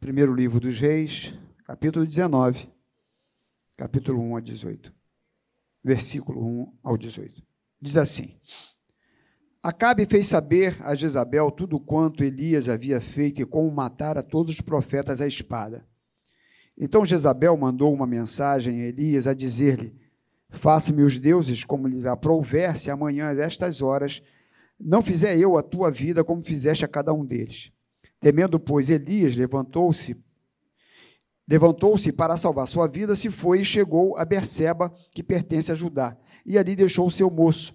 Primeiro livro dos Reis, capítulo 19, capítulo 1 a 18. Versículo 1 ao 18. Diz assim: Acabe fez saber a Jezabel tudo quanto Elias havia feito e como matara todos os profetas à espada. Então Jezabel mandou uma mensagem a Elias a dizer-lhe: Faça-me os deuses como lhes aprouver, se amanhã, às estas horas, não fizer eu a tua vida como fizeste a cada um deles. Temendo, pois, Elias levantou-se, levantou-se para salvar sua vida, se foi e chegou a Berseba, que pertence a Judá, e ali deixou o seu moço.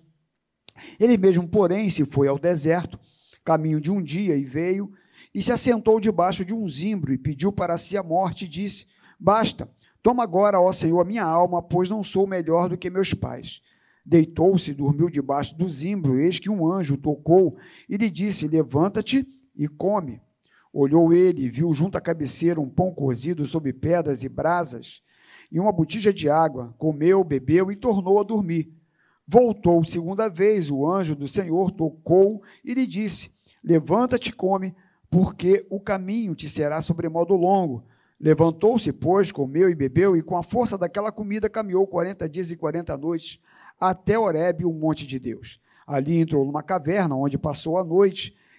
Ele mesmo, porém, se foi ao deserto, caminho de um dia, e veio, e se assentou debaixo de um zimbro, e pediu para si a morte, e disse: Basta, toma agora, ó Senhor, a minha alma, pois não sou melhor do que meus pais. Deitou-se e dormiu debaixo do zimbro, eis que um anjo tocou e lhe disse: Levanta-te e come. Olhou ele viu junto à cabeceira um pão cozido sob pedras e brasas e uma botija de água. Comeu, bebeu e tornou a dormir. Voltou segunda vez, o anjo do Senhor tocou e lhe disse: Levanta-te e come, porque o caminho te será sobremodo longo. Levantou-se, pois, comeu e bebeu, e com a força daquela comida caminhou quarenta dias e quarenta noites até Horebe, o monte de Deus. Ali entrou numa caverna, onde passou a noite,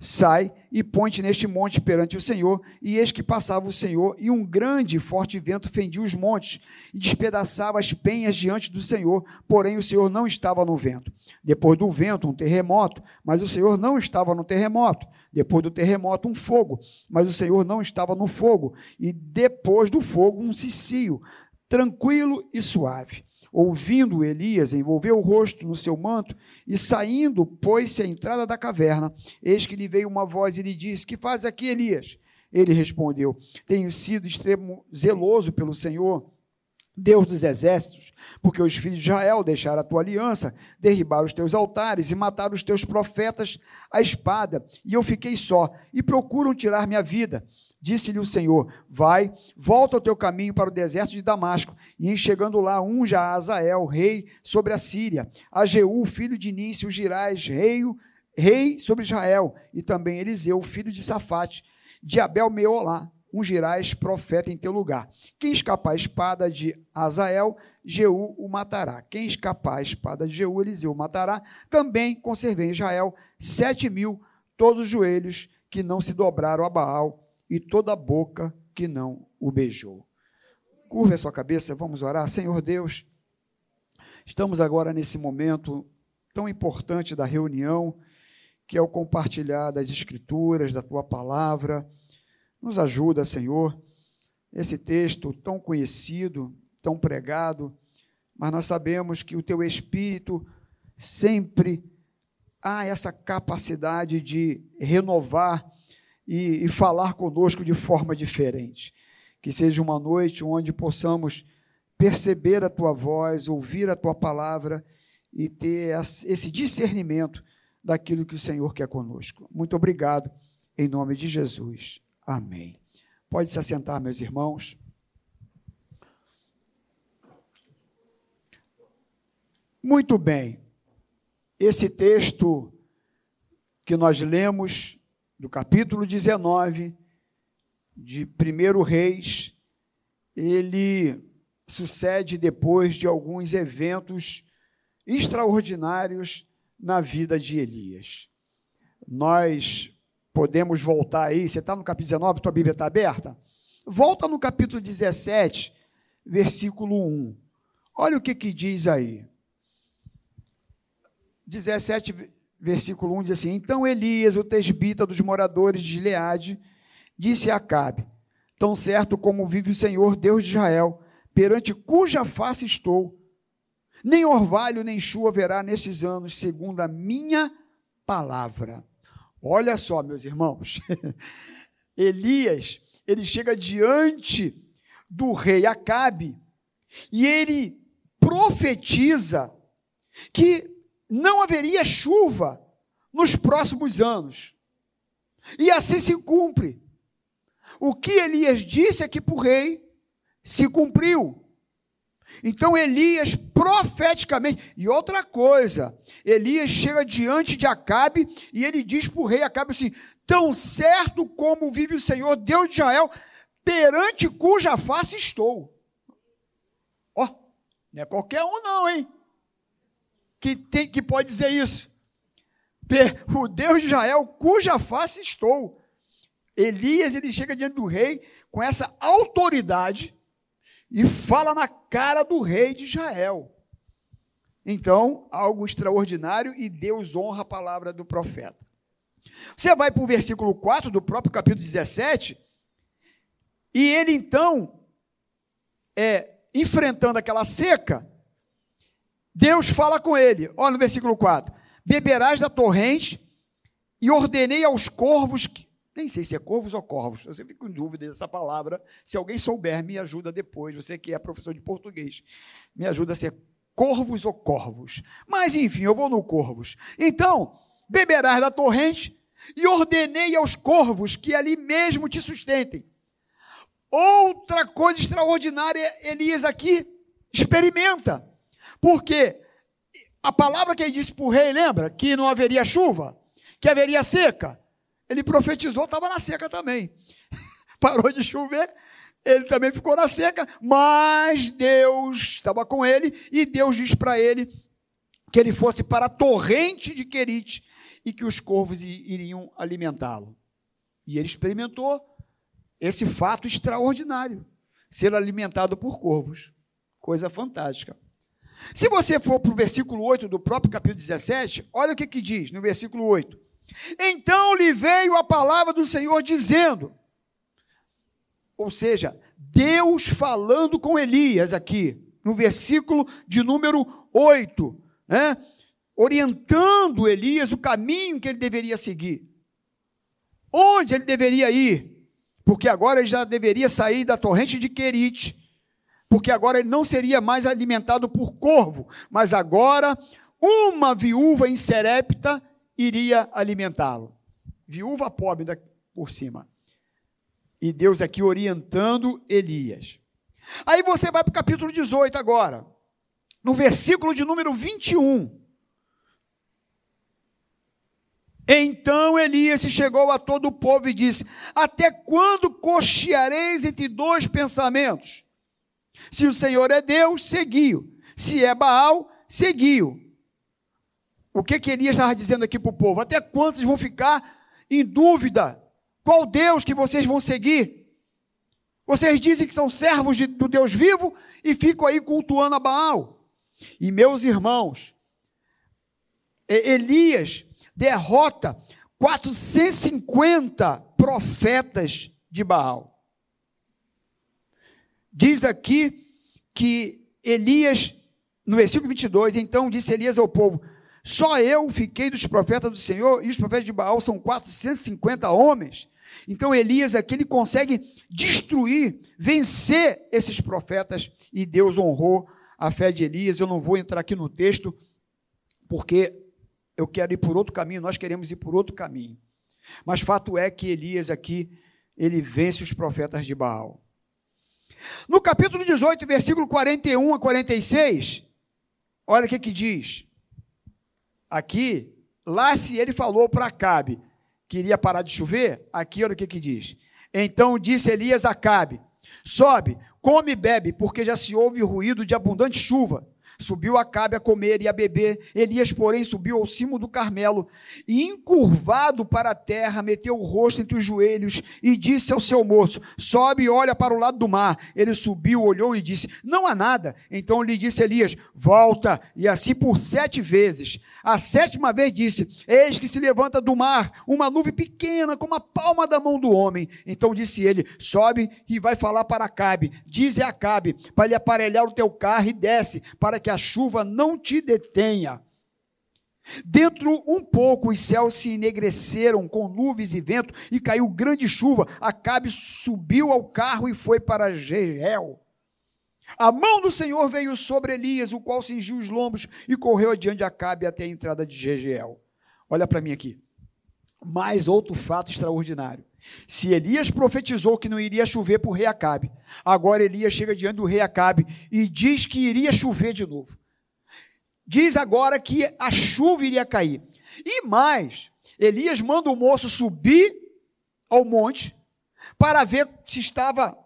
Sai e ponte neste monte perante o Senhor. E eis que passava o Senhor, e um grande e forte vento fendia os montes, e despedaçava as penhas diante do Senhor, porém o Senhor não estava no vento. Depois do vento, um terremoto, mas o Senhor não estava no terremoto. Depois do terremoto, um fogo, mas o Senhor não estava no fogo. E depois do fogo, um cicio, tranquilo e suave. Ouvindo Elias, envolveu o rosto no seu manto e saindo, pôs-se à entrada da caverna. Eis que lhe veio uma voz e lhe disse: Que faz aqui, Elias? Ele respondeu: Tenho sido extremo zeloso pelo Senhor, Deus dos exércitos, porque os filhos de Israel deixaram a tua aliança, derribaram os teus altares e mataram os teus profetas à espada, e eu fiquei só, e procuram tirar minha vida. Disse-lhe o Senhor: Vai, volta ao teu caminho para o deserto de Damasco, e chegando lá, unja a Azael, rei sobre a Síria, a Jeú, filho de Nício, Girais, rei, rei sobre Israel, e também Eliseu, filho de Safate, de Abel Meolá, ungirás profeta em teu lugar. Quem escapar a espada de Azael, Jeú o matará. Quem escapar a espada de Jeú, Eliseu o matará. Também conservei em Israel sete mil, todos os joelhos que não se dobraram a Baal e toda a boca que não o beijou. Curva a sua cabeça, vamos orar. Senhor Deus, estamos agora nesse momento tão importante da reunião, que é o compartilhar das Escrituras, da tua palavra. Nos ajuda, Senhor, esse texto tão conhecido, tão pregado, mas nós sabemos que o teu Espírito sempre há essa capacidade de renovar e, e falar conosco de forma diferente. Que seja uma noite onde possamos perceber a tua voz, ouvir a tua palavra e ter esse discernimento daquilo que o Senhor quer conosco. Muito obrigado, em nome de Jesus. Amém. Pode se assentar, meus irmãos. Muito bem. Esse texto que nós lemos do capítulo 19 de 1 Reis, ele sucede depois de alguns eventos extraordinários na vida de Elias. Nós podemos voltar aí, você está no capítulo 19, tua Bíblia está aberta? Volta no capítulo 17, versículo 1. Olha o que, que diz aí. 17, versículo 1 diz assim: Então Elias, o tesbita dos moradores de Gileade, disse a Acabe: Tão certo como vive o Senhor, Deus de Israel, perante cuja face estou, nem orvalho nem chuva haverá nestes anos, segundo a minha palavra. Olha só, meus irmãos, Elias, ele chega diante do rei Acabe e ele profetiza que não haveria chuva nos próximos anos. E assim se cumpre. O que Elias disse aqui para o rei se cumpriu. Então Elias profeticamente, e outra coisa, Elias chega diante de Acabe e ele diz para o rei Acabe assim: Tão certo como vive o Senhor, Deus de Israel, perante cuja face estou. Ó, oh, não é qualquer um, não, hein? Que, tem, que pode dizer isso. O Deus de Israel, cuja face estou. Elias, ele chega diante do rei com essa autoridade e fala na cara do rei de Israel. Então, algo extraordinário e Deus honra a palavra do profeta. Você vai para o versículo 4 do próprio capítulo 17, e ele então, é, enfrentando aquela seca, Deus fala com ele, olha no versículo 4: Beberás da torrente, e ordenei aos corvos que, nem sei se é corvos ou corvos, eu sempre fico em dúvida dessa palavra. Se alguém souber, me ajuda depois. Você que é professor de português, me ajuda a ser corvos ou corvos. Mas enfim, eu vou no corvos. Então, beberás da torrente e ordenei aos corvos que ali mesmo te sustentem. Outra coisa extraordinária, Elias aqui experimenta. Porque a palavra que ele disse para o rei, lembra? Que não haveria chuva, que haveria seca. Ele profetizou, estava na seca também. Parou de chover, ele também ficou na seca, mas Deus estava com ele e Deus diz para ele que ele fosse para a torrente de Querite e que os corvos iriam alimentá-lo. E ele experimentou esse fato extraordinário, ser alimentado por corvos. Coisa fantástica. Se você for para o versículo 8 do próprio capítulo 17, olha o que, que diz no versículo 8. Então lhe veio a palavra do Senhor dizendo, ou seja, Deus falando com Elias aqui, no versículo de número 8, né? orientando Elias o caminho que ele deveria seguir. Onde ele deveria ir? Porque agora ele já deveria sair da torrente de Querite, porque agora ele não seria mais alimentado por corvo, mas agora uma viúva em Serepta iria alimentá-lo. Viúva pobre por cima. E Deus aqui orientando Elias. Aí você vai para o capítulo 18 agora, no versículo de número 21. Então Elias se chegou a todo o povo e disse: Até quando cocheareis entre dois pensamentos? Se o Senhor é Deus, seguiu. Se é Baal, seguiu. O que, que Elias estava dizendo aqui para o povo? Até quantos vão ficar em dúvida? Qual Deus que vocês vão seguir? Vocês dizem que são servos de, do Deus vivo e ficam aí cultuando a Baal. E meus irmãos, Elias derrota 450 profetas de Baal. Diz aqui que Elias, no versículo 22, então disse Elias ao povo: só eu fiquei dos profetas do Senhor, e os profetas de Baal são 450 homens. Então Elias aqui ele consegue destruir, vencer esses profetas, e Deus honrou a fé de Elias. Eu não vou entrar aqui no texto, porque eu quero ir por outro caminho, nós queremos ir por outro caminho. Mas fato é que Elias aqui, ele vence os profetas de Baal. No capítulo 18, versículo 41 a 46, olha o que, que diz. Aqui, lá se ele falou para Acabe que iria parar de chover, aqui olha o que, que diz. Então disse Elias a Acabe: Sobe, come e bebe, porque já se ouve ruído de abundante chuva. Subiu Acabe a comer e a beber. Elias, porém, subiu ao cimo do Carmelo e, encurvado para a terra, meteu o rosto entre os joelhos e disse ao seu moço: Sobe e olha para o lado do mar. Ele subiu, olhou e disse: Não há nada. Então lhe disse Elias: Volta, e assim por sete vezes. A sétima vez disse: Eis que se levanta do mar uma nuvem pequena, como a palma da mão do homem. Então disse ele: Sobe e vai falar para Acabe. Dize a Acabe para lhe aparelhar o teu carro e desce, para que que a chuva não te detenha. Dentro um pouco os céus se enegreceram com nuvens e vento e caiu grande chuva. Acabe subiu ao carro e foi para Jezreel. A mão do Senhor veio sobre Elias, o qual cingiu os lombos e correu adiante de Acabe até a entrada de Jezreel. Olha para mim aqui. Mais outro fato extraordinário. Se Elias profetizou que não iria chover por rei Acabe, agora Elias chega diante do rei Acabe e diz que iria chover de novo. Diz agora que a chuva iria cair. E mais, Elias manda o moço subir ao monte para ver se estava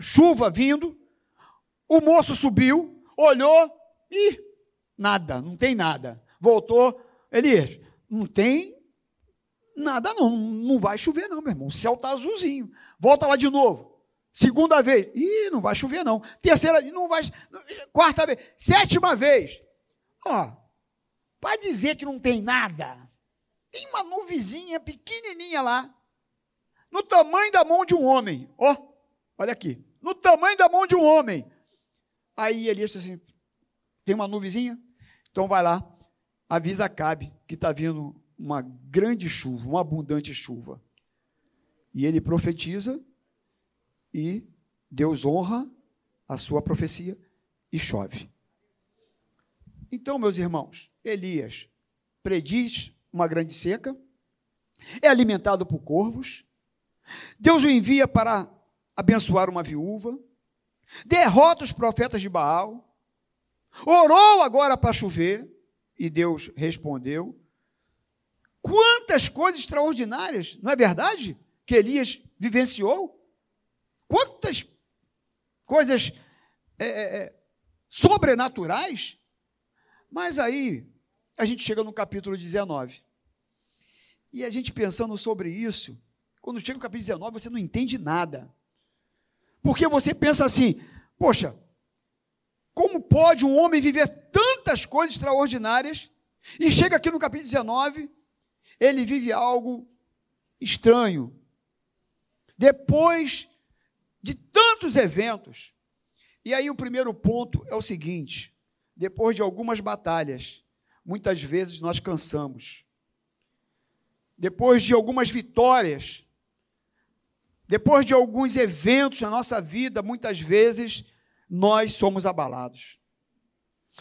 chuva vindo. O moço subiu, olhou e nada, não tem nada. Voltou, Elias, não tem nada não, não vai chover não, meu irmão. O céu está azulzinho. Volta lá de novo. Segunda vez, ih, não vai chover não. Terceira, não vai. Quarta vez, sétima vez. Ó, para dizer que não tem nada, tem uma nuvezinha pequenininha lá, no tamanho da mão de um homem. Ó, olha aqui, no tamanho da mão de um homem. Aí Elias disse assim: tem uma nuvezinha? Então vai lá, avisa Cabe que está vindo uma grande chuva, uma abundante chuva. E ele profetiza e Deus honra a sua profecia e chove. Então, meus irmãos, Elias prediz uma grande seca, é alimentado por corvos, Deus o envia para abençoar uma viúva, derrota os profetas de Baal, orou agora para chover, e Deus respondeu, Quantas coisas extraordinárias, não é verdade? Que Elias vivenciou? Quantas coisas é, é, é, sobrenaturais? Mas aí, a gente chega no capítulo 19. E a gente pensando sobre isso, quando chega no capítulo 19, você não entende nada. Porque você pensa assim: poxa, como pode um homem viver tantas coisas extraordinárias e chega aqui no capítulo 19 ele vive algo estranho. Depois de tantos eventos. E aí o primeiro ponto é o seguinte: depois de algumas batalhas, muitas vezes nós cansamos. Depois de algumas vitórias, depois de alguns eventos na nossa vida, muitas vezes nós somos abalados.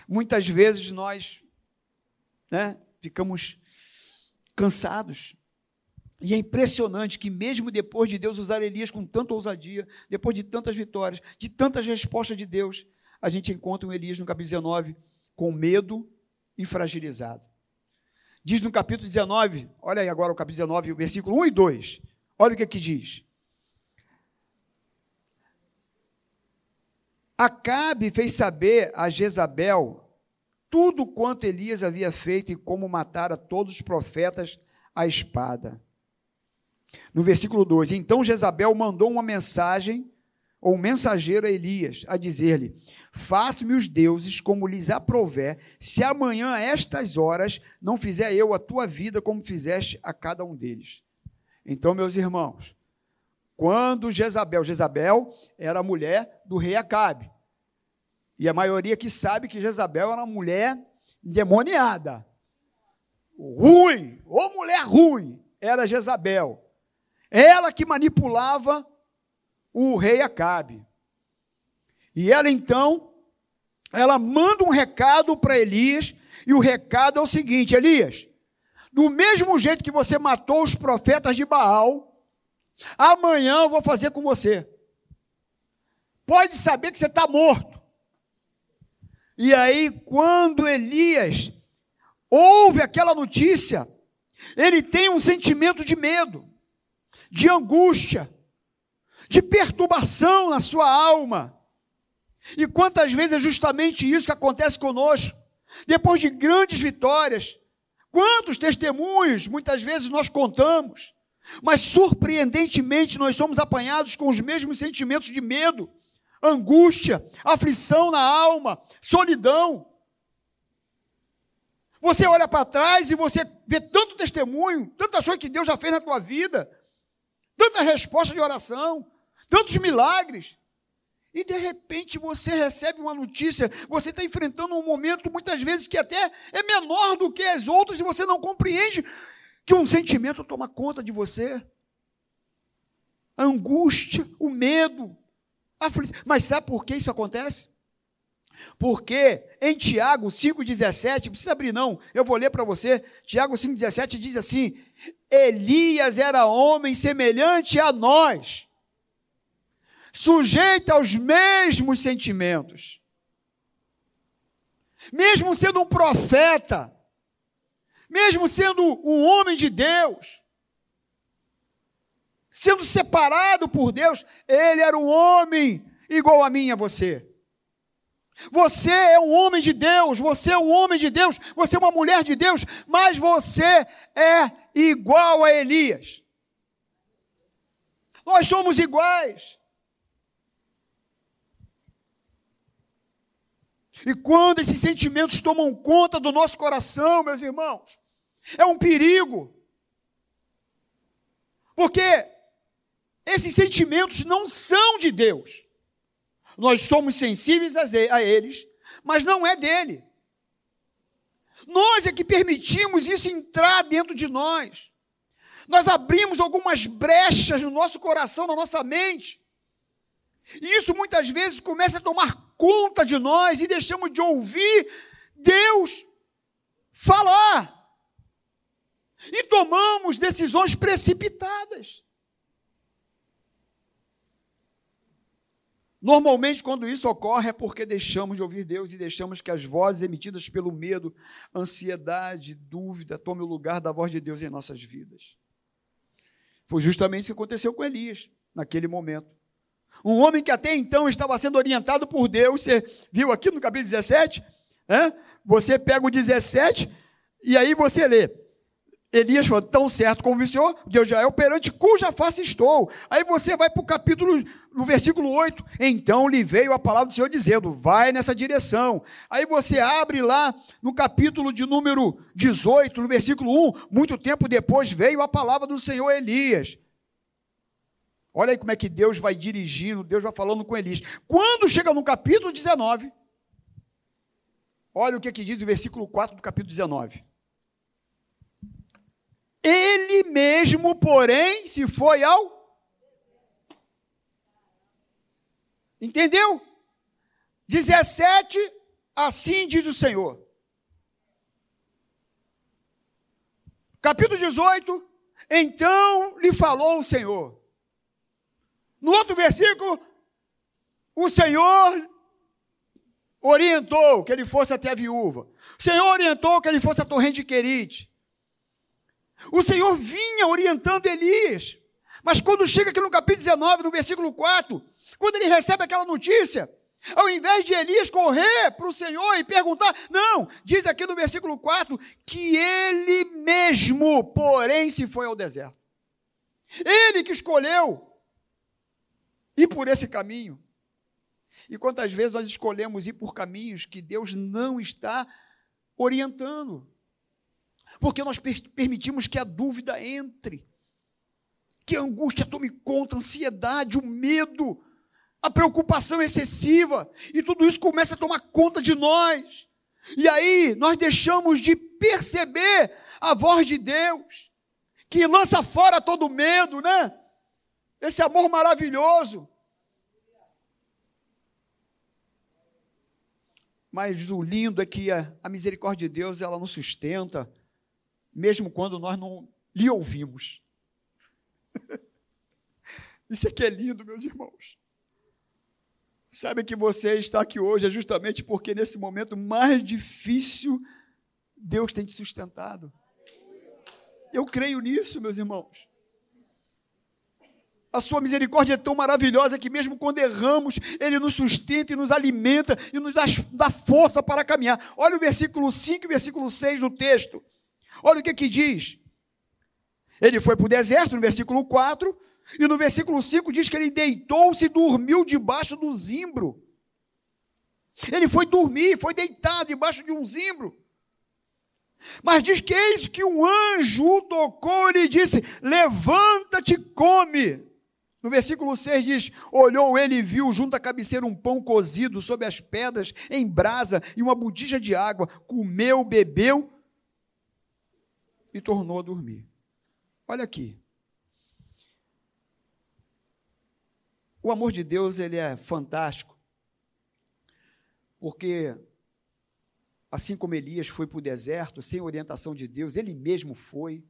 Muitas vezes nós né, ficamos cansados. E é impressionante que, mesmo depois de Deus usar Elias com tanta ousadia, depois de tantas vitórias, de tantas respostas de Deus, a gente encontra um Elias no capítulo 19 com medo e fragilizado. Diz no capítulo 19, olha aí agora o capítulo 19, versículo 1 e 2. Olha o que aqui diz. Acabe fez saber a Jezabel tudo quanto Elias havia feito e como matara todos os profetas à espada. No versículo 2: Então Jezabel mandou uma mensagem, ou um mensageiro a Elias, a dizer-lhe: Faça-me os deuses como lhes aprouver, se amanhã a estas horas não fizer eu a tua vida como fizeste a cada um deles. Então, meus irmãos, quando Jezabel, Jezabel era a mulher do rei Acabe, e a maioria que sabe que Jezabel era uma mulher endemoniada. Ruim, ou mulher ruim, era Jezabel. Ela que manipulava o rei Acabe. E ela então, ela manda um recado para Elias, e o recado é o seguinte: Elias, do mesmo jeito que você matou os profetas de Baal, amanhã eu vou fazer com você. Pode saber que você está morto. E aí, quando Elias ouve aquela notícia, ele tem um sentimento de medo, de angústia, de perturbação na sua alma. E quantas vezes é justamente isso que acontece conosco? Depois de grandes vitórias, quantos testemunhos muitas vezes nós contamos, mas surpreendentemente nós somos apanhados com os mesmos sentimentos de medo, angústia, aflição na alma, solidão. Você olha para trás e você vê tanto testemunho, tantas coisas que Deus já fez na tua vida, tanta resposta de oração, tantos milagres. E de repente você recebe uma notícia, você está enfrentando um momento muitas vezes que até é menor do que as outras e você não compreende que um sentimento toma conta de você. A angústia, o medo, mas sabe por que isso acontece? Porque em Tiago 5,17, precisa abrir não, eu vou ler para você. Tiago 5,17 diz assim: Elias era homem semelhante a nós, sujeito aos mesmos sentimentos. Mesmo sendo um profeta, mesmo sendo um homem de Deus, sendo separado por Deus, ele era um homem igual a mim e a você. Você é um homem de Deus, você é um homem de Deus, você é uma mulher de Deus, mas você é igual a Elias. Nós somos iguais. E quando esses sentimentos tomam conta do nosso coração, meus irmãos, é um perigo. Porque esses sentimentos não são de Deus. Nós somos sensíveis a eles, mas não é dele. Nós é que permitimos isso entrar dentro de nós. Nós abrimos algumas brechas no nosso coração, na nossa mente. E isso muitas vezes começa a tomar conta de nós e deixamos de ouvir Deus falar. E tomamos decisões precipitadas. Normalmente, quando isso ocorre, é porque deixamos de ouvir Deus e deixamos que as vozes emitidas pelo medo, ansiedade, dúvida, tomem o lugar da voz de Deus em nossas vidas. Foi justamente isso que aconteceu com Elias, naquele momento. Um homem que até então estava sendo orientado por Deus, você viu aqui no capítulo 17? É? Você pega o 17 e aí você lê. Elias falou, tão certo como o Senhor, Deus já é operante, cuja face estou. Aí você vai para o capítulo, no versículo 8, então lhe veio a palavra do Senhor dizendo, vai nessa direção. Aí você abre lá no capítulo de número 18, no versículo 1, muito tempo depois veio a palavra do Senhor Elias. Olha aí como é que Deus vai dirigindo, Deus vai falando com Elias. Quando chega no capítulo 19, olha o que, que diz o versículo 4 do capítulo 19. Ele mesmo, porém, se foi ao. Entendeu? 17, assim diz o Senhor. Capítulo 18, então lhe falou o Senhor. No outro versículo, o Senhor orientou que ele fosse até a viúva. O Senhor orientou que ele fosse a torrente de Querite. O Senhor vinha orientando Elias. Mas quando chega aqui no capítulo 19, no versículo 4, quando ele recebe aquela notícia, ao invés de Elias correr para o Senhor e perguntar, não, diz aqui no versículo 4 que ele mesmo, porém, se foi ao deserto. Ele que escolheu ir por esse caminho. E quantas vezes nós escolhemos ir por caminhos que Deus não está orientando? Porque nós permitimos que a dúvida entre, que a angústia tome conta, a ansiedade, o medo, a preocupação excessiva, e tudo isso começa a tomar conta de nós. E aí nós deixamos de perceber a voz de Deus, que lança fora todo medo, né? Esse amor maravilhoso. Mas o lindo é que a, a misericórdia de Deus, ela nos sustenta, mesmo quando nós não lhe ouvimos. Isso aqui é lindo, meus irmãos. Sabe que você está aqui hoje é justamente porque nesse momento mais difícil Deus tem te sustentado. Eu creio nisso, meus irmãos. A sua misericórdia é tão maravilhosa que, mesmo quando erramos, Ele nos sustenta e nos alimenta e nos dá, força para caminhar. Olha o versículo 5 e o versículo 6 do texto. Olha o que que diz. Ele foi para o deserto, no versículo 4, e no versículo 5 diz que ele deitou-se e dormiu debaixo do zimbro. Ele foi dormir, foi deitado debaixo de um zimbro. Mas diz que eis que um anjo o tocou e lhe disse: Levanta-te, come. No versículo 6 diz: Olhou ele e viu junto à cabeceira um pão cozido sob as pedras, em brasa, e uma botija de água. Comeu, bebeu e tornou a dormir. Olha aqui. O amor de Deus, ele é fantástico. porque assim como Elias foi para o deserto, sem orientação de Deus, ele mesmo foi.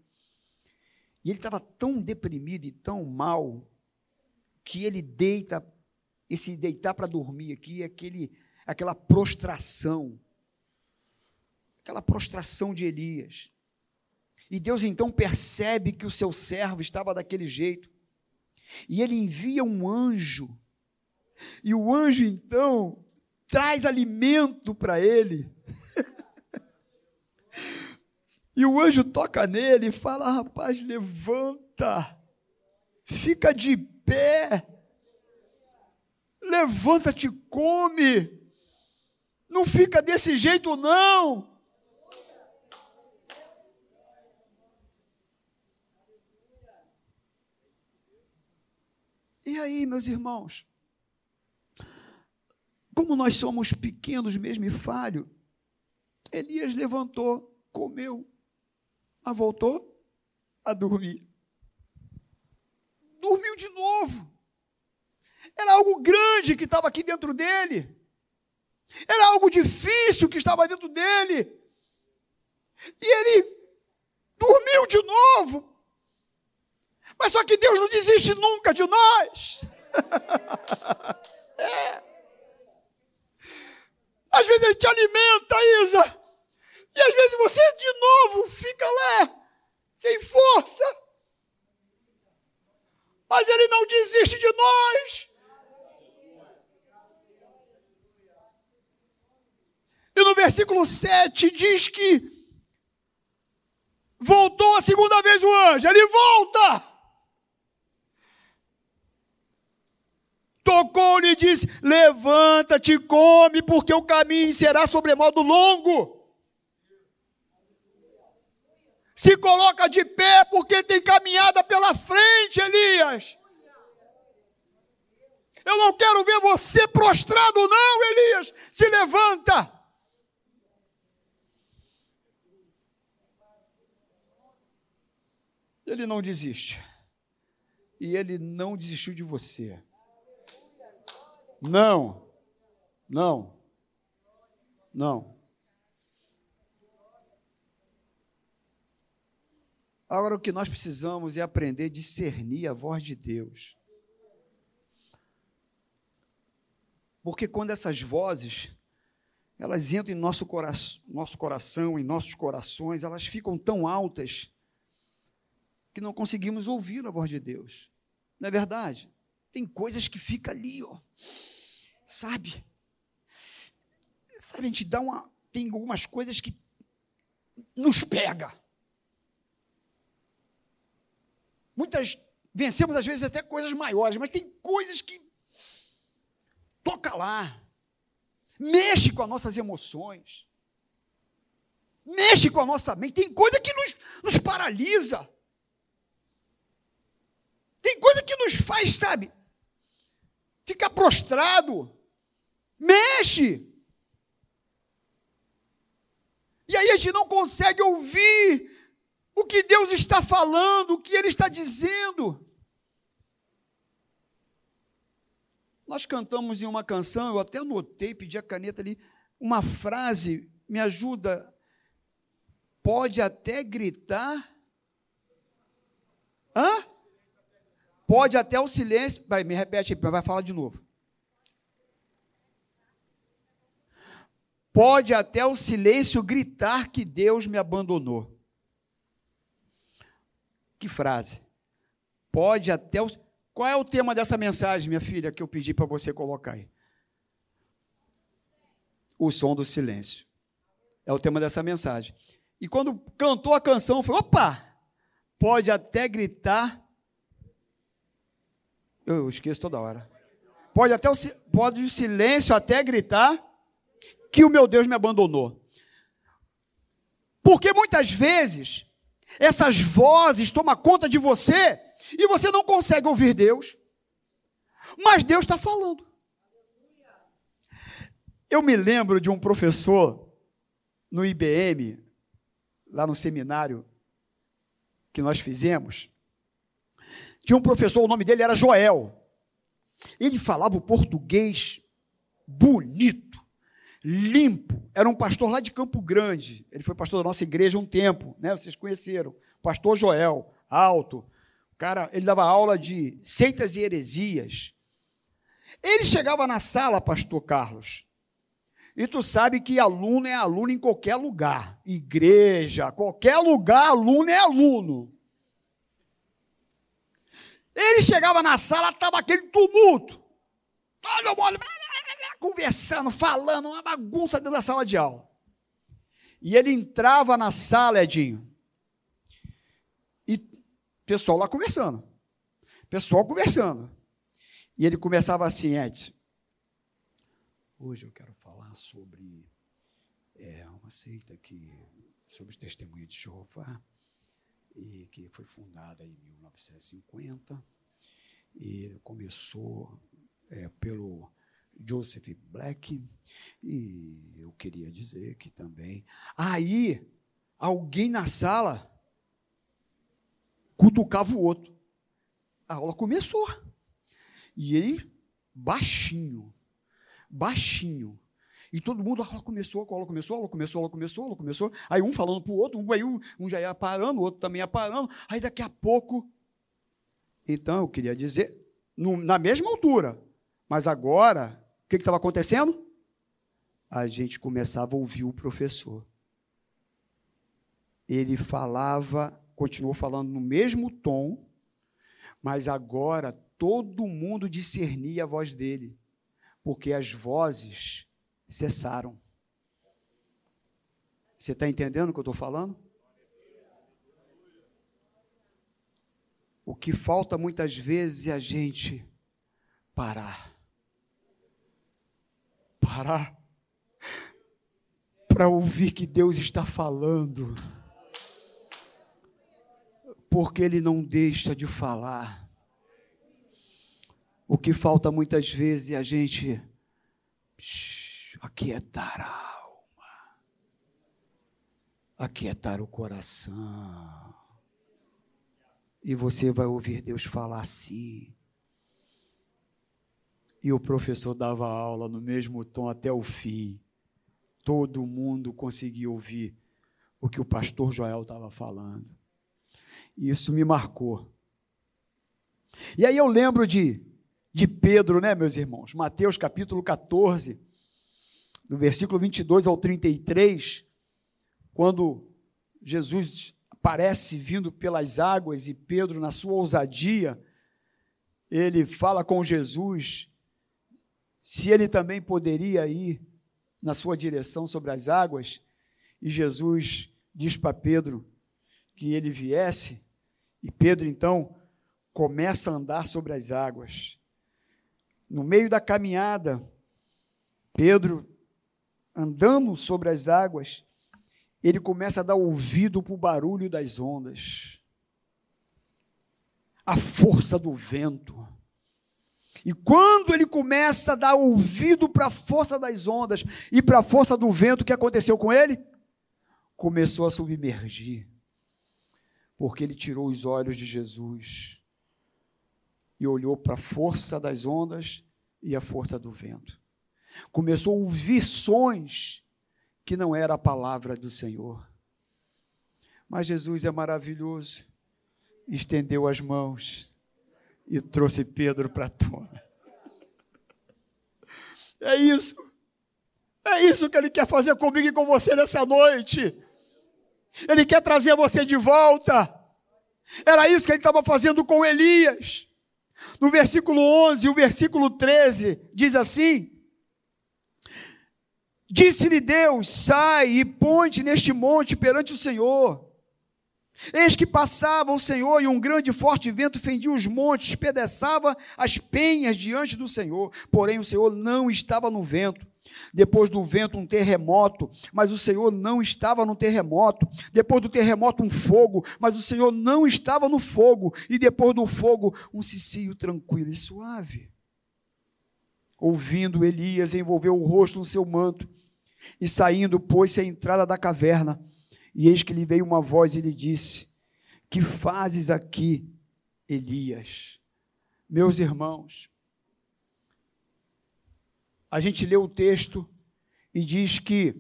E ele estava tão deprimido e tão mal, que ele deita, esse deitar para dormir aqui, é aquele, aquela prostração, aquela prostração de Elias. E Deus então percebe que o seu servo estava daquele jeito. E ele envia um anjo. E o anjo então traz alimento para ele. e o anjo toca nele e fala: Rapaz, levanta, fica de pé, levanta-te, come, não fica desse jeito, não. E aí, meus irmãos, como nós somos pequenos mesmo e falho, Elias levantou, comeu, mas voltou a dormir. Dormiu de novo. Era algo grande que estava aqui dentro dele. Era algo difícil que estava dentro dele. E ele dormiu de novo. Mas só que Deus não desiste nunca de nós. é. Às vezes Ele te alimenta, Isa. E às vezes você de novo fica lá, sem força. Mas Ele não desiste de nós. E no versículo 7 diz que voltou a segunda vez o anjo. Ele volta. Tocou-lhe e disse: Levanta-te, come, porque o caminho será sobremodo longo. Se coloca de pé, porque tem caminhada pela frente, Elias. Eu não quero ver você prostrado, não, Elias. Se levanta. Ele não desiste. E ele não desistiu de você. Não. Não. Não. Agora o que nós precisamos é aprender a discernir a voz de Deus. Porque quando essas vozes elas entram em nosso, nosso coração, em nossos corações, elas ficam tão altas que não conseguimos ouvir a voz de Deus. Não é verdade? Tem coisas que ficam ali, ó. Sabe? Sabe, a gente dá uma. Tem algumas coisas que nos pega. Muitas vencemos às vezes até coisas maiores, mas tem coisas que toca lá. Mexe com as nossas emoções. Mexe com a nossa mente. Tem coisa que nos, nos paralisa. Tem coisa que nos faz, sabe, fica prostrado, mexe. E aí a gente não consegue ouvir o que Deus está falando, o que Ele está dizendo. Nós cantamos em uma canção, eu até anotei, pedi a caneta ali, uma frase, me ajuda. Pode até gritar. Hã? Pode até o silêncio. Vai, me repete aí, vai falar de novo. Pode até o silêncio gritar que Deus me abandonou. Que frase. Pode até o. Qual é o tema dessa mensagem, minha filha, que eu pedi para você colocar aí? O som do silêncio. É o tema dessa mensagem. E quando cantou a canção, falou: opa! Pode até gritar eu esqueço toda hora. Pode até o, pode o silêncio até gritar que o meu Deus me abandonou. Porque muitas vezes essas vozes tomam conta de você e você não consegue ouvir Deus, mas Deus está falando. Eu me lembro de um professor no IBM, lá no seminário que nós fizemos, tinha um professor, o nome dele era Joel. Ele falava o português bonito. Limpo. Era um pastor lá de Campo Grande. Ele foi pastor da nossa igreja um tempo, né? Vocês conheceram. Pastor Joel, alto. O cara, ele dava aula de seitas e heresias. Ele chegava na sala, pastor Carlos. E tu sabe que aluno é aluno em qualquer lugar. Igreja, qualquer lugar, aluno é aluno. Ele chegava na sala, estava aquele tumulto. Todo mundo conversando, falando, uma bagunça dentro da sala de aula. E ele entrava na sala, Edinho, e pessoal lá conversando. Pessoal conversando. E ele começava assim, Edson. Hoje eu quero falar sobre é, uma seita que, sobre os testemunhos de Jeová, e que foi fundada em 1950, e começou é, pelo Joseph Black, e eu queria dizer que também. Aí, alguém na sala cutucava o outro. A aula começou. E ele, baixinho, baixinho. E todo mundo, a aula começou, a aula começou, a aula começou, a aula começou, a aula começou. Aí um falando para o outro, um, um, já ia parando, o outro também ia parando. Aí daqui a pouco. Então eu queria dizer, no, na mesma altura, mas agora que estava acontecendo? A gente começava a ouvir o professor. Ele falava, continuou falando no mesmo tom, mas agora todo mundo discernia a voz dele, porque as vozes cessaram. Você está entendendo o que eu estou falando? O que falta muitas vezes é a gente parar parar para ouvir que Deus está falando, porque Ele não deixa de falar. O que falta muitas vezes é a gente aquietar a alma, aquietar o coração. E você vai ouvir Deus falar assim. E o professor dava aula no mesmo tom até o fim. Todo mundo conseguia ouvir o que o pastor Joel estava falando. E isso me marcou. E aí eu lembro de, de Pedro, né, meus irmãos? Mateus capítulo 14, do versículo 22 ao 33, quando Jesus aparece vindo pelas águas e Pedro, na sua ousadia, ele fala com Jesus se ele também poderia ir na sua direção sobre as águas, e Jesus diz para Pedro que ele viesse, e Pedro então começa a andar sobre as águas. No meio da caminhada, Pedro, andando sobre as águas, ele começa a dar ouvido para o barulho das ondas, a força do vento, e quando ele começa a dar ouvido para a força das ondas e para a força do vento, o que aconteceu com ele? Começou a submergir, porque ele tirou os olhos de Jesus e olhou para a força das ondas e a força do vento. Começou a ouvir sons que não era a palavra do Senhor. Mas Jesus é maravilhoso, estendeu as mãos e trouxe Pedro para a tona. É isso. É isso que ele quer fazer comigo e com você nessa noite. Ele quer trazer você de volta. Era isso que ele estava fazendo com Elias. No versículo 11, o versículo 13 diz assim: Disse-lhe Deus: Sai e ponte neste monte perante o Senhor. Eis que passava o Senhor e um grande e forte vento fendia os montes, espedaçava as penhas diante do Senhor. Porém, o Senhor não estava no vento. Depois do vento, um terremoto, mas o Senhor não estava no terremoto. Depois do terremoto, um fogo, mas o Senhor não estava no fogo. E depois do fogo, um cicio tranquilo e suave. Ouvindo, Elias envolveu o rosto no seu manto e saindo, pôs-se à entrada da caverna. E eis que lhe veio uma voz e lhe disse: Que fazes aqui, Elias? Meus irmãos, a gente lê o texto e diz que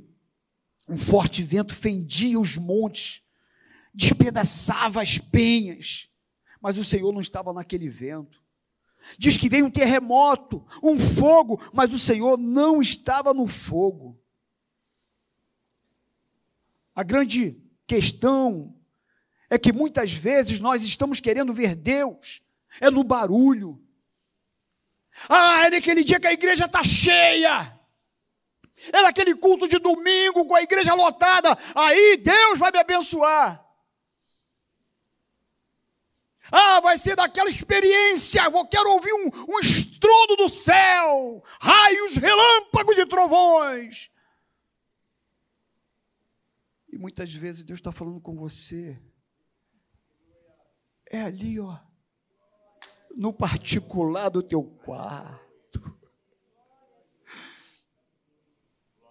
um forte vento fendia os montes, despedaçava as penhas, mas o Senhor não estava naquele vento. Diz que veio um terremoto, um fogo, mas o Senhor não estava no fogo. A grande questão é que muitas vezes nós estamos querendo ver Deus, é no barulho. Ah, é naquele dia que a igreja está cheia. É naquele culto de domingo com a igreja lotada. Aí Deus vai me abençoar. Ah, vai ser daquela experiência. Eu quero ouvir um, um estrondo do céu, raios, relâmpagos e trovões. Muitas vezes Deus está falando com você. É ali, ó, no particular do teu quarto.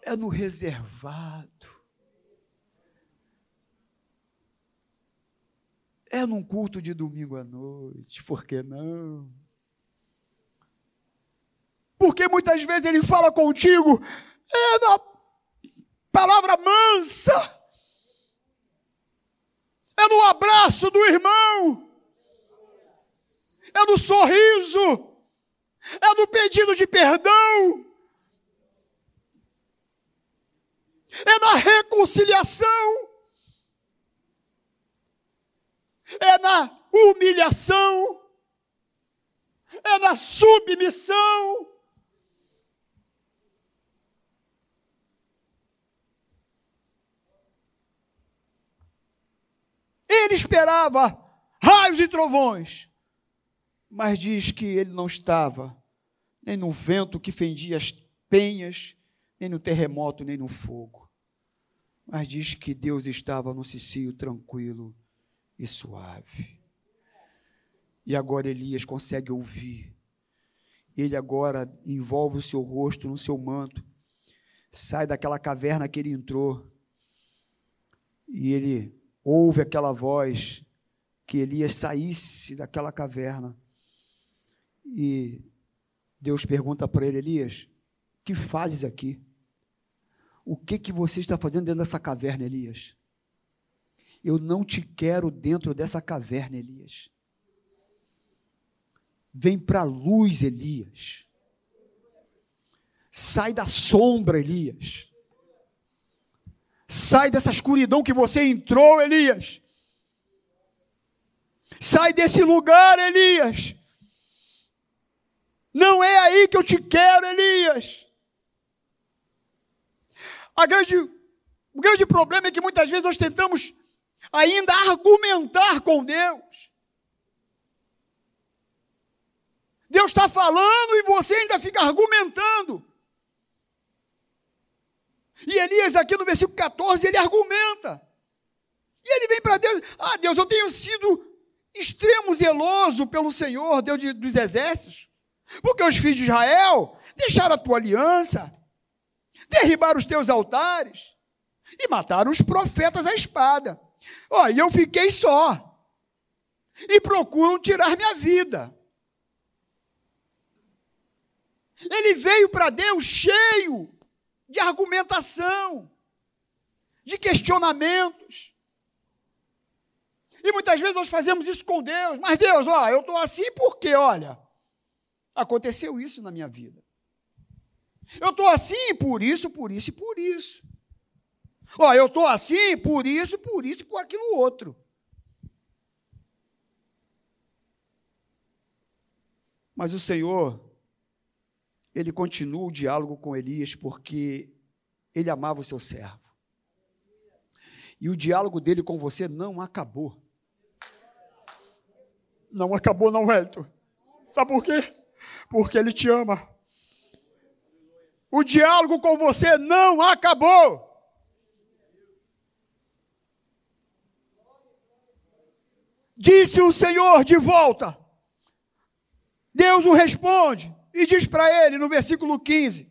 É no reservado. É num culto de domingo à noite, por que não? Porque muitas vezes ele fala contigo, é na palavra mansa, é no abraço do irmão, é no sorriso, é no pedido de perdão, é na reconciliação. É na humilhação, é na submissão. Ele esperava raios e trovões, mas diz que ele não estava nem no vento que fendia as penhas, nem no terremoto, nem no fogo. Mas diz que Deus estava no cicio tranquilo e suave. E agora Elias consegue ouvir. Ele agora envolve o seu rosto no seu manto, sai daquela caverna que ele entrou, e ele ouve aquela voz que Elias saísse daquela caverna. E Deus pergunta para ele: Elias, que fazes aqui? O que que você está fazendo dentro dessa caverna, Elias? Eu não te quero dentro dessa caverna, Elias. Vem para a luz, Elias. Sai da sombra, Elias. Sai dessa escuridão que você entrou, Elias. Sai desse lugar, Elias. Não é aí que eu te quero, Elias. A grande, o grande problema é que muitas vezes nós tentamos ainda argumentar com Deus. Deus está falando e você ainda fica argumentando. E Elias, aqui no versículo 14, ele argumenta. E ele vem para Deus: Ah, Deus, eu tenho sido extremo zeloso pelo Senhor, Deus de, dos exércitos, porque os filhos de Israel deixaram a tua aliança, derribaram os teus altares e mataram os profetas à espada. Olha, eu fiquei só. E procuram tirar minha vida. Ele veio para Deus cheio de argumentação, de questionamentos. E muitas vezes nós fazemos isso com Deus. Mas Deus, ó, eu estou assim porque, olha, aconteceu isso na minha vida. Eu estou assim por isso, por isso e por isso. Ó, eu estou assim por isso, por isso e por aquilo outro. Mas o Senhor, ele continua o diálogo com Elias porque ele amava o seu servo. E o diálogo dele com você não acabou. Não acabou, não, Wellington. Sabe por quê? Porque ele te ama. O diálogo com você não acabou. Disse o Senhor de volta. Deus o responde e diz para ele no versículo 15: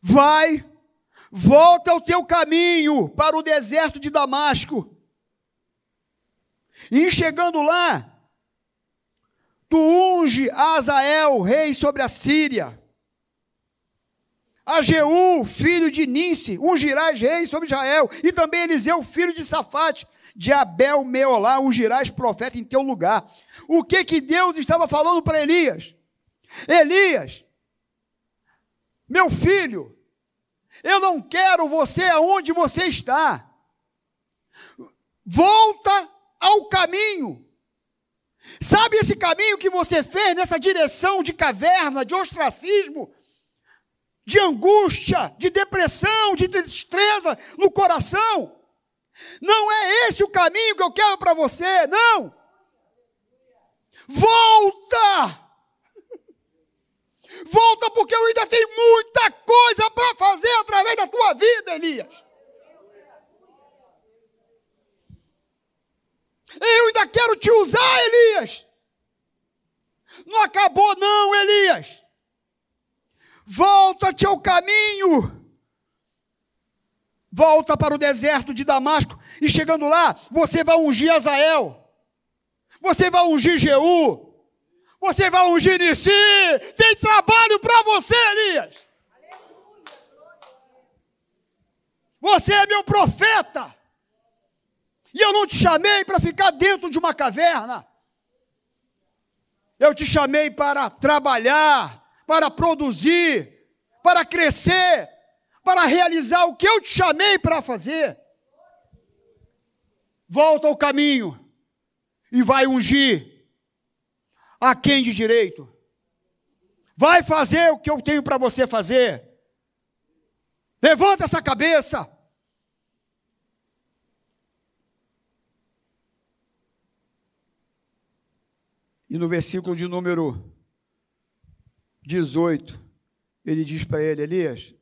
Vai, volta ao teu caminho para o deserto de Damasco. E chegando lá, tu unge Azael, rei sobre a Síria. a Jeú, filho de Ninse, ungirás rei sobre Israel, e também Eliseu, filho de Safate, de Abel Meolá, ungirás profeta em teu lugar. O que que Deus estava falando para Elias? Elias, meu filho, eu não quero você aonde você está. Volta ao caminho. Sabe esse caminho que você fez nessa direção de caverna, de ostracismo, de angústia, de depressão, de tristeza no coração? Não é esse o caminho que eu quero para você, não. Volta, porque eu ainda tenho muita coisa para fazer vida, Elias. Eu ainda quero te usar, Elias. Não acabou, não, Elias. Volta-te ao caminho. Volta para o deserto de Damasco. E chegando lá, você vai ungir Azael. Você vai ungir Jeú. Você vai ungir de si. Tem trabalho para você, Elias. Você é meu profeta. E eu não te chamei para ficar dentro de uma caverna. Eu te chamei para trabalhar, para produzir, para crescer, para realizar o que eu te chamei para fazer. Volta ao caminho e vai ungir a quem de direito? Vai fazer o que eu tenho para você fazer. Levanta essa cabeça. E no versículo de número 18, ele diz para ele: Elias,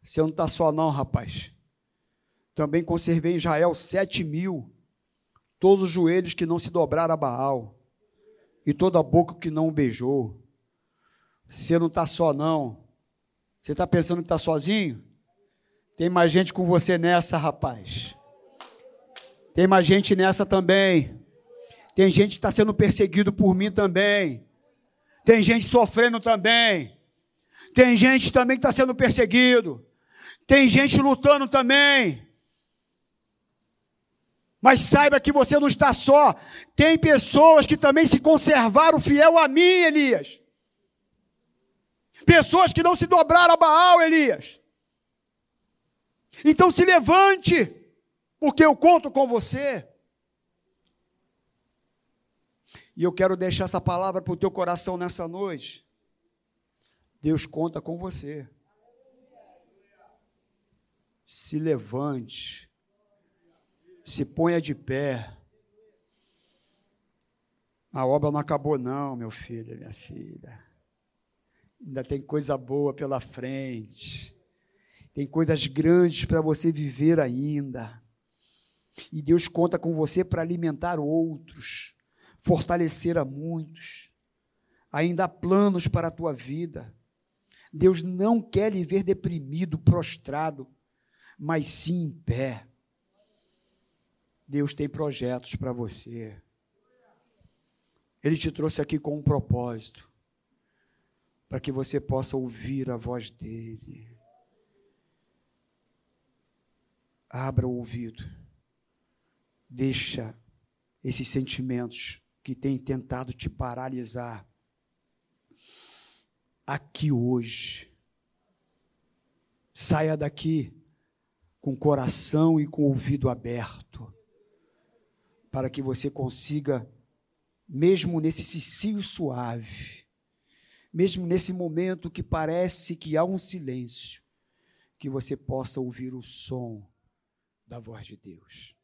você não está só, não, rapaz. Também conservei em Israel sete mil, todos os joelhos que não se dobraram a Baal e toda a boca que não o beijou. Você não está só, não. Você está pensando que está sozinho? Tem mais gente com você nessa, rapaz. Tem mais gente nessa também. Tem gente que está sendo perseguido por mim também. Tem gente sofrendo também. Tem gente também que está sendo perseguido. Tem gente lutando também. Mas saiba que você não está só. Tem pessoas que também se conservaram fiel a mim, Elias. Pessoas que não se dobraram a Baal, Elias. Então se levante, porque eu conto com você. E eu quero deixar essa palavra para o teu coração nessa noite. Deus conta com você. Se levante se ponha de pé. A obra não acabou, não, meu filho, minha filha. Ainda tem coisa boa pela frente. Tem coisas grandes para você viver ainda. E Deus conta com você para alimentar outros, fortalecer a muitos. Ainda há planos para a tua vida. Deus não quer lhe ver deprimido, prostrado, mas sim em pé. Deus tem projetos para você. Ele te trouxe aqui com um propósito, para que você possa ouvir a voz dele. Abra o ouvido. Deixa esses sentimentos que têm tentado te paralisar aqui hoje. Saia daqui com coração e com ouvido aberto para que você consiga, mesmo nesse cicio suave, mesmo nesse momento que parece que há um silêncio, que você possa ouvir o som da voz de Deus.